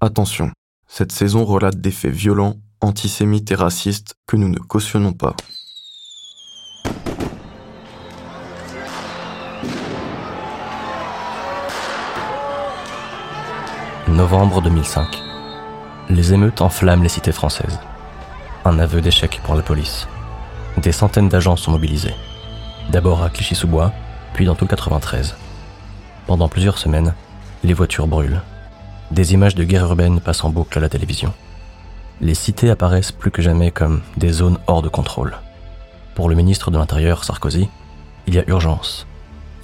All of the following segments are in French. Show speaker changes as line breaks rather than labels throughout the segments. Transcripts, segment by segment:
Attention, cette saison relate des faits violents, antisémites et racistes que nous ne cautionnons pas.
Novembre 2005. Les émeutes enflamment les cités françaises. Un aveu d'échec pour la police. Des centaines d'agents sont mobilisés. D'abord à Clichy-sous-Bois, puis dans tout le 93. Pendant plusieurs semaines, les voitures brûlent. Des images de guerre urbaine passent en boucle à la télévision. Les cités apparaissent plus que jamais comme des zones hors de contrôle. Pour le ministre de l'Intérieur, Sarkozy, il y a urgence.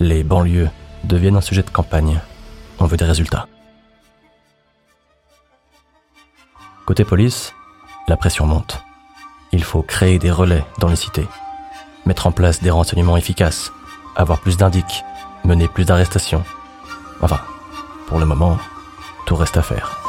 Les banlieues deviennent un sujet de campagne. On veut des résultats. Côté police, la pression monte. Il faut créer des relais dans les cités, mettre en place des renseignements efficaces, avoir plus d'indices, mener plus d'arrestations. Enfin, pour le moment, tout reste à faire.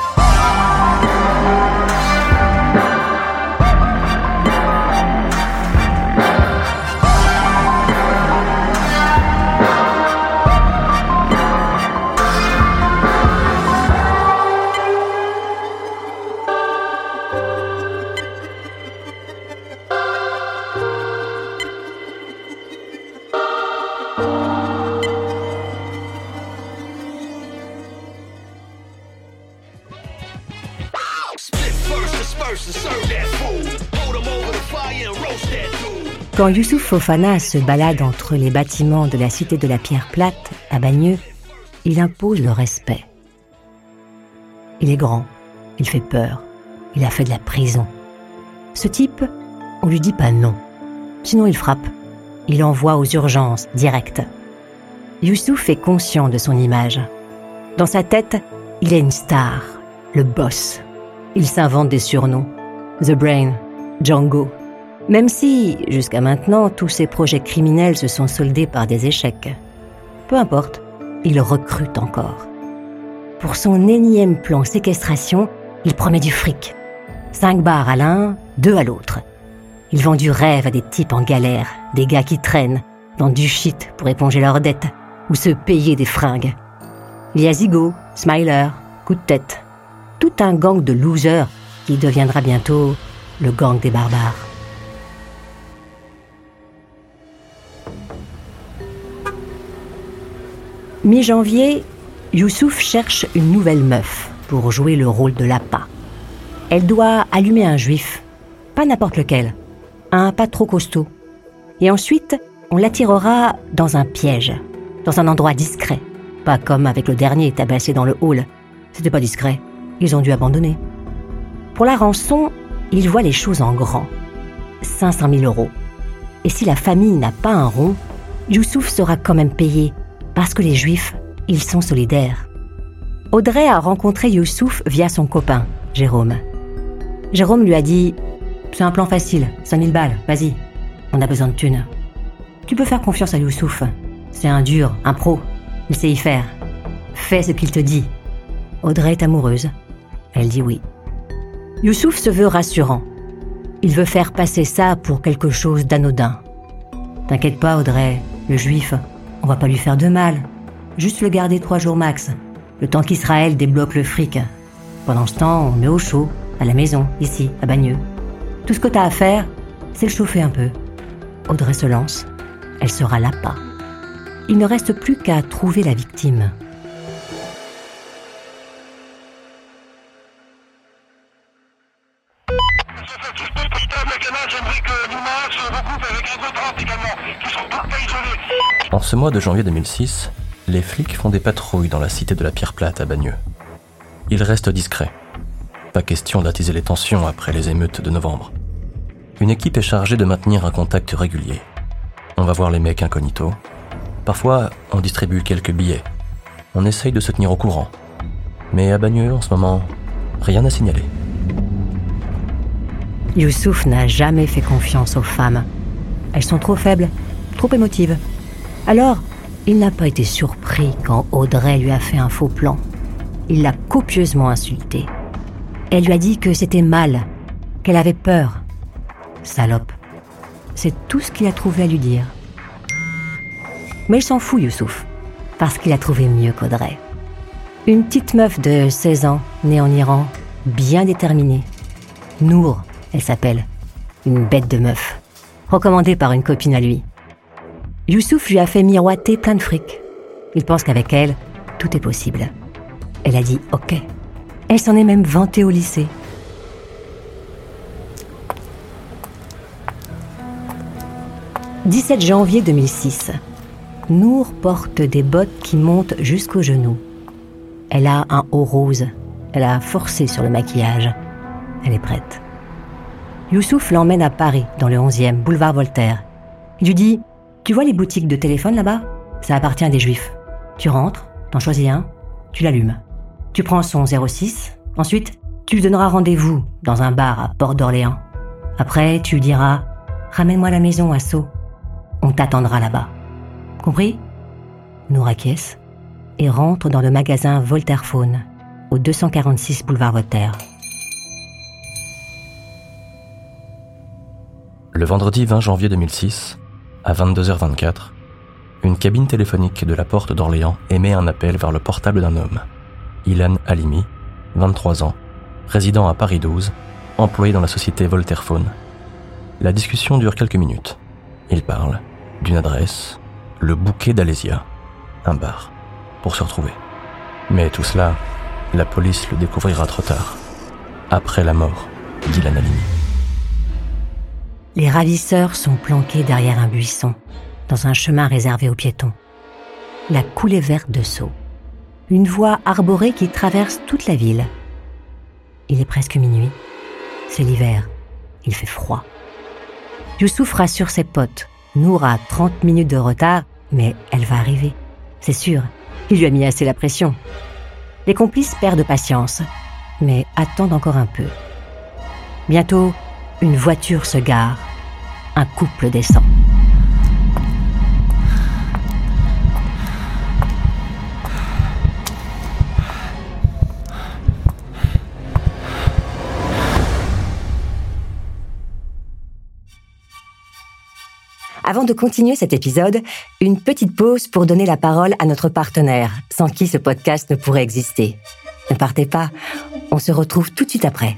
Quand Youssouf Fofana se balade entre les bâtiments de la cité de la Pierre Plate, à Bagneux, il impose le respect. Il est grand, il fait peur, il a fait de la prison. Ce type, on lui dit pas non. Sinon il frappe. Il envoie aux urgences, direct. Youssouf est conscient de son image. Dans sa tête, il est une star, le boss. Il s'invente des surnoms. The Brain, Django, même si, jusqu'à maintenant, tous ces projets criminels se sont soldés par des échecs. Peu importe, il recrute encore. Pour son énième plan séquestration, il promet du fric. Cinq bars à l'un, deux à l'autre. Il vend du rêve à des types en galère, des gars qui traînent, vendent du shit pour éponger leurs dettes ou se payer des fringues. Il y Smiler, Coup de tête. Tout un gang de losers qui deviendra bientôt le gang des barbares. Mi-janvier, Youssouf cherche une nouvelle meuf pour jouer le rôle de l'appât. Elle doit allumer un juif, pas n'importe lequel, un pas trop costaud. Et ensuite, on l'attirera dans un piège, dans un endroit discret, pas comme avec le dernier tabassé dans le hall. C'était pas discret, ils ont dû abandonner. Pour la rançon, il voit les choses en grand. 500 000 euros. Et si la famille n'a pas un rond, Youssouf sera quand même payé parce que les Juifs, ils sont solidaires. Audrey a rencontré Youssouf via son copain, Jérôme. Jérôme lui a dit C'est un plan facile, 5000 balles, vas-y, on a besoin de thunes. Tu peux faire confiance à Youssouf. C'est un dur, un pro, il sait y faire. Fais ce qu'il te dit. Audrey est amoureuse. Elle dit oui. Youssouf se veut rassurant. Il veut faire passer ça pour quelque chose d'anodin. T'inquiète pas, Audrey, le juif, on va pas lui faire de mal. Juste le garder trois jours max. Le temps qu'Israël débloque le fric. Pendant ce temps, on met au chaud, à la maison, ici, à Bagneux. Tout ce que t'as à faire, c'est le chauffer un peu. Audrey se lance. Elle sera l'appât. Il ne reste plus qu'à trouver la victime.
En ce mois de janvier 2006, les flics font des patrouilles dans la cité de la Pierre Plate à Bagneux. Ils restent discrets. Pas question d'attiser les tensions après les émeutes de novembre. Une équipe est chargée de maintenir un contact régulier. On va voir les mecs incognito. Parfois, on distribue quelques billets. On essaye de se tenir au courant. Mais à Bagneux, en ce moment, rien à signaler.
Youssouf n'a jamais fait confiance aux femmes. Elles sont trop faibles, trop émotives. Alors, il n'a pas été surpris quand Audrey lui a fait un faux plan. Il l'a copieusement insultée. Elle lui a dit que c'était mal, qu'elle avait peur. Salope. C'est tout ce qu'il a trouvé à lui dire. Mais il s'en fout, Youssouf, parce qu'il a trouvé mieux qu'Audrey. Une petite meuf de 16 ans, née en Iran, bien déterminée. Nour, elle s'appelle. Une bête de meuf. Recommandée par une copine à lui. Youssouf lui a fait miroiter plein de fric. Il pense qu'avec elle, tout est possible. Elle a dit OK. Elle s'en est même vantée au lycée. « 17 janvier 2006. Nour porte des bottes qui montent jusqu'aux genoux. Elle a un haut rose. Elle a forcé sur le maquillage. Elle est prête. Youssouf l'emmène à Paris, dans le 11e, boulevard Voltaire. Il lui dit Tu vois les boutiques de téléphone là-bas? Ça appartient à des juifs. Tu rentres, t'en choisis un, tu l'allumes. Tu prends son 06, ensuite, tu lui donneras rendez-vous dans un bar à Port d'Orléans. Après, tu lui diras Ramène-moi à la maison à Sceaux. On t'attendra là-bas. Compris? Nous acquiesce et rentre dans le magasin Voltaire Phone, au 246 boulevard Voltaire.
Le vendredi 20 janvier 2006, à 22h24, une cabine téléphonique de la porte d'Orléans émet un appel vers le portable d'un homme, Ilan Halimi, 23 ans, résident à Paris 12, employé dans la société Voltaire Phone. La discussion dure quelques minutes. Il parle d'une adresse, le bouquet d'Alésia, un bar pour se retrouver. Mais tout cela, la police le découvrira trop tard, après la mort d'Ilan Halimi.
Les ravisseurs sont planqués derrière un buisson, dans un chemin réservé aux piétons. La coulée verte de Sceaux. Une voie arborée qui traverse toute la ville. Il est presque minuit. C'est l'hiver. Il fait froid. Youssouf rassure ses potes. Nour a 30 minutes de retard, mais elle va arriver. C'est sûr. Il lui a mis assez la pression. Les complices perdent patience, mais attendent encore un peu. Bientôt, une voiture se gare. Un couple descend. Avant de continuer cet épisode, une petite pause pour donner la parole à notre partenaire, sans qui ce podcast ne pourrait exister. Ne partez pas, on se retrouve tout de suite après.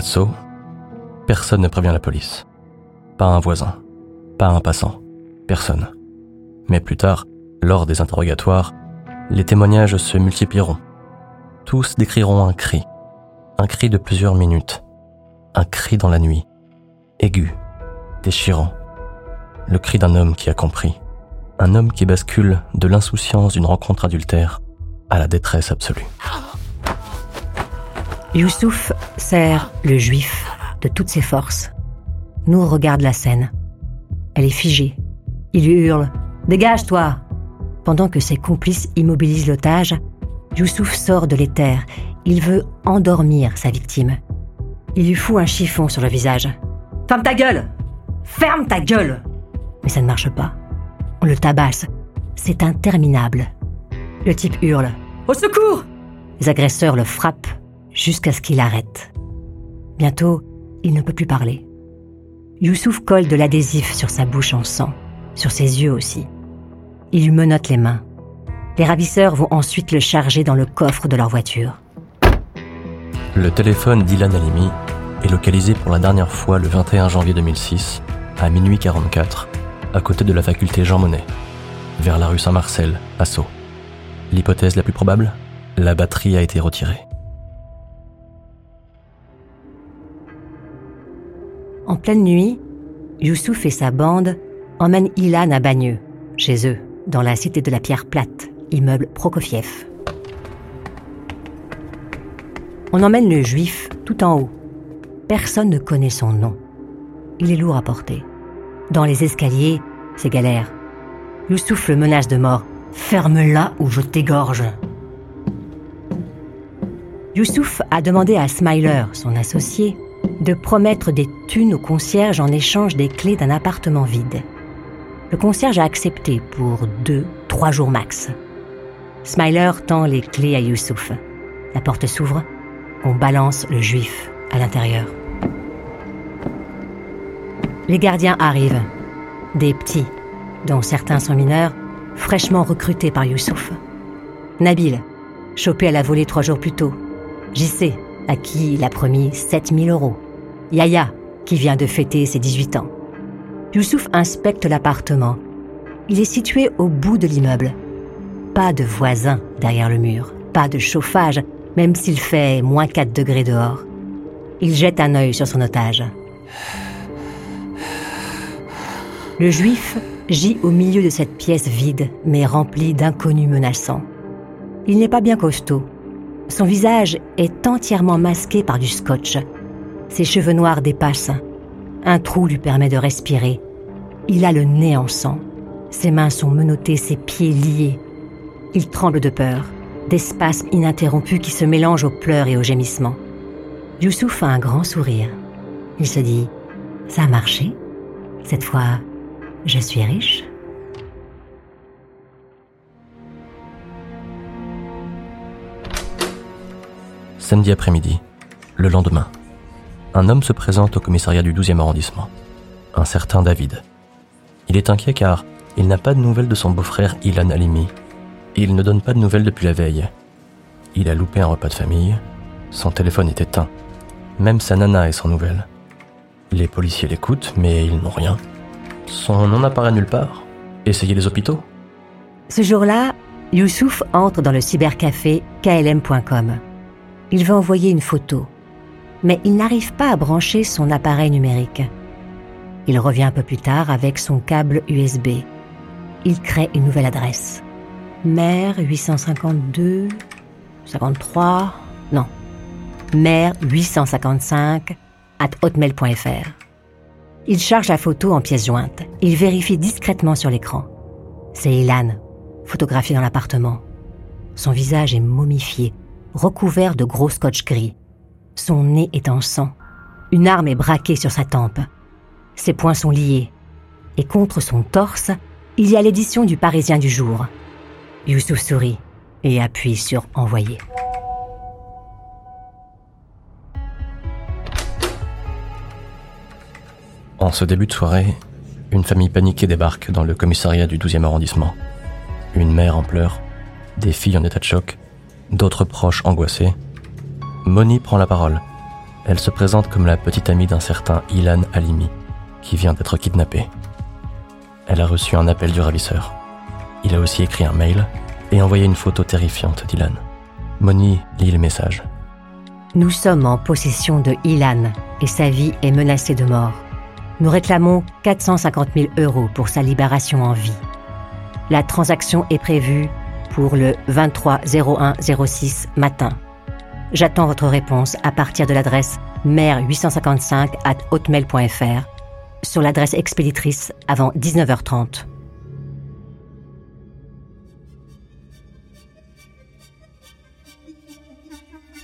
Sceaux, personne ne prévient la police. Pas un voisin, pas un passant, personne. Mais plus tard, lors des interrogatoires, les témoignages se multiplieront. Tous décriront un cri, un cri de plusieurs minutes, un cri dans la nuit, aigu, déchirant, le cri d'un homme qui a compris, un homme qui bascule de l'insouciance d'une rencontre adultère à la détresse absolue.
Youssouf serre le juif de toutes ses forces. Nous regarde la scène. Elle est figée. Il lui hurle Dégage-toi Pendant que ses complices immobilisent l'otage, Youssouf sort de l'éther il veut endormir sa victime. Il lui fout un chiffon sur le visage. Ferme ta gueule Ferme ta gueule Mais ça ne marche pas. On le tabasse. C'est interminable. Le type hurle. Au secours Les agresseurs le frappent jusqu'à ce qu'il arrête. Bientôt, il ne peut plus parler. Youssouf colle de l'adhésif sur sa bouche en sang, sur ses yeux aussi. Il lui menotte les mains. Les ravisseurs vont ensuite le charger dans le coffre de leur voiture.
Le téléphone d'Ilan Halimi est localisé pour la dernière fois le 21 janvier 2006, à minuit 44, à côté de la faculté Jean Monnet, vers la rue Saint-Marcel, à Sceaux. L'hypothèse la plus probable? La batterie a été retirée.
En pleine nuit, Youssouf et sa bande emmènent Ilan à Bagneux, chez eux, dans la cité de la Pierre Plate, immeuble Prokofiev. On emmène le juif tout en haut. Personne ne connaît son nom. Il est lourd à porter. Dans les escaliers, c'est galère. Youssouf le menace de mort. Ferme-la ou je t'égorge. Youssouf a demandé à Smiler, son associé, de promettre des thunes au concierge en échange des clés d'un appartement vide. Le concierge a accepté pour deux, trois jours max. Smiler tend les clés à Youssouf. La porte s'ouvre on balance le juif à l'intérieur. Les gardiens arrivent. des petits, dont certains sont mineurs, fraîchement recrutés par Youssouf. Nabil, chopé à la volée trois jours plus tôt. JC, à qui il a promis 7000 euros. Yaya, qui vient de fêter ses 18 ans. Youssouf inspecte l'appartement. Il est situé au bout de l'immeuble. Pas de voisins derrière le mur, pas de chauffage, même s'il fait moins 4 degrés dehors. Il jette un œil sur son otage. Le juif gît au milieu de cette pièce vide, mais remplie d'inconnus menaçants. Il n'est pas bien costaud. Son visage est entièrement masqué par du scotch. Ses cheveux noirs dépassent. Un trou lui permet de respirer. Il a le nez en sang. Ses mains sont menottées, ses pieds liés. Il tremble de peur, des spasmes ininterrompus qui se mélangent aux pleurs et aux gémissements. Youssouf a un grand sourire. Il se dit Ça a marché Cette fois, je suis riche
Samedi après-midi, le lendemain, un homme se présente au commissariat du 12e arrondissement. Un certain David. Il est inquiet car il n'a pas de nouvelles de son beau-frère Ilan Alimi. Il ne donne pas de nouvelles depuis la veille. Il a loupé un repas de famille, son téléphone est éteint. Même sa nana est sans nouvelles. Les policiers l'écoutent, mais ils n'ont rien. Son nom n'apparaît nulle part. Essayez les hôpitaux.
Ce jour-là, Youssouf entre dans le cybercafé klm.com. Il veut envoyer une photo, mais il n'arrive pas à brancher son appareil numérique. Il revient un peu plus tard avec son câble USB. Il crée une nouvelle adresse. Mère 852 53 non. Mère 855 at hotmail.fr. Il charge la photo en pièce jointe. Il vérifie discrètement sur l'écran. C'est Ilan, photographié dans l'appartement. Son visage est momifié, recouvert de gros scotch gris. Son nez est en sang. Une arme est braquée sur sa tempe. Ses poings sont liés. Et contre son torse, il y a l'édition du Parisien du jour. Youssouf sourit et appuie sur Envoyer.
En ce début de soirée, une famille paniquée débarque dans le commissariat du 12e arrondissement. Une mère en pleurs, des filles en état de choc, d'autres proches angoissés. Moni prend la parole. Elle se présente comme la petite amie d'un certain Ilan Alimi, qui vient d'être kidnappé. Elle a reçu un appel du ravisseur. Il a aussi écrit un mail et envoyé une photo terrifiante d'Ilan. Moni lit le message.
Nous sommes en possession de Ilan et sa vie est menacée de mort. Nous réclamons 450 000 euros pour sa libération en vie. La transaction est prévue pour le 23 01 06 matin. J'attends votre réponse à partir de l'adresse mère855 at hotmail.fr sur l'adresse expéditrice avant 19h30.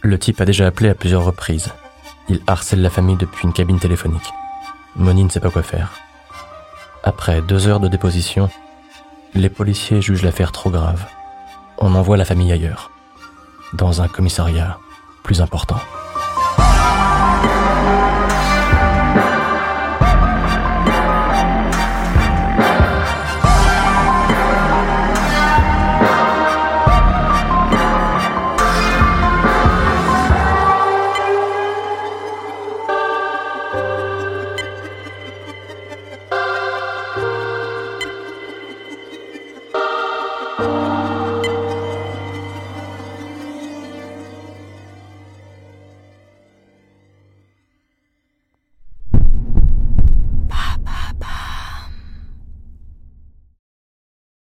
Le type a déjà appelé à plusieurs reprises. Il harcèle la famille depuis une cabine téléphonique. Moni ne sait pas quoi faire. Après deux heures de déposition, les policiers jugent l'affaire trop grave. On envoie la famille ailleurs, dans un commissariat plus important.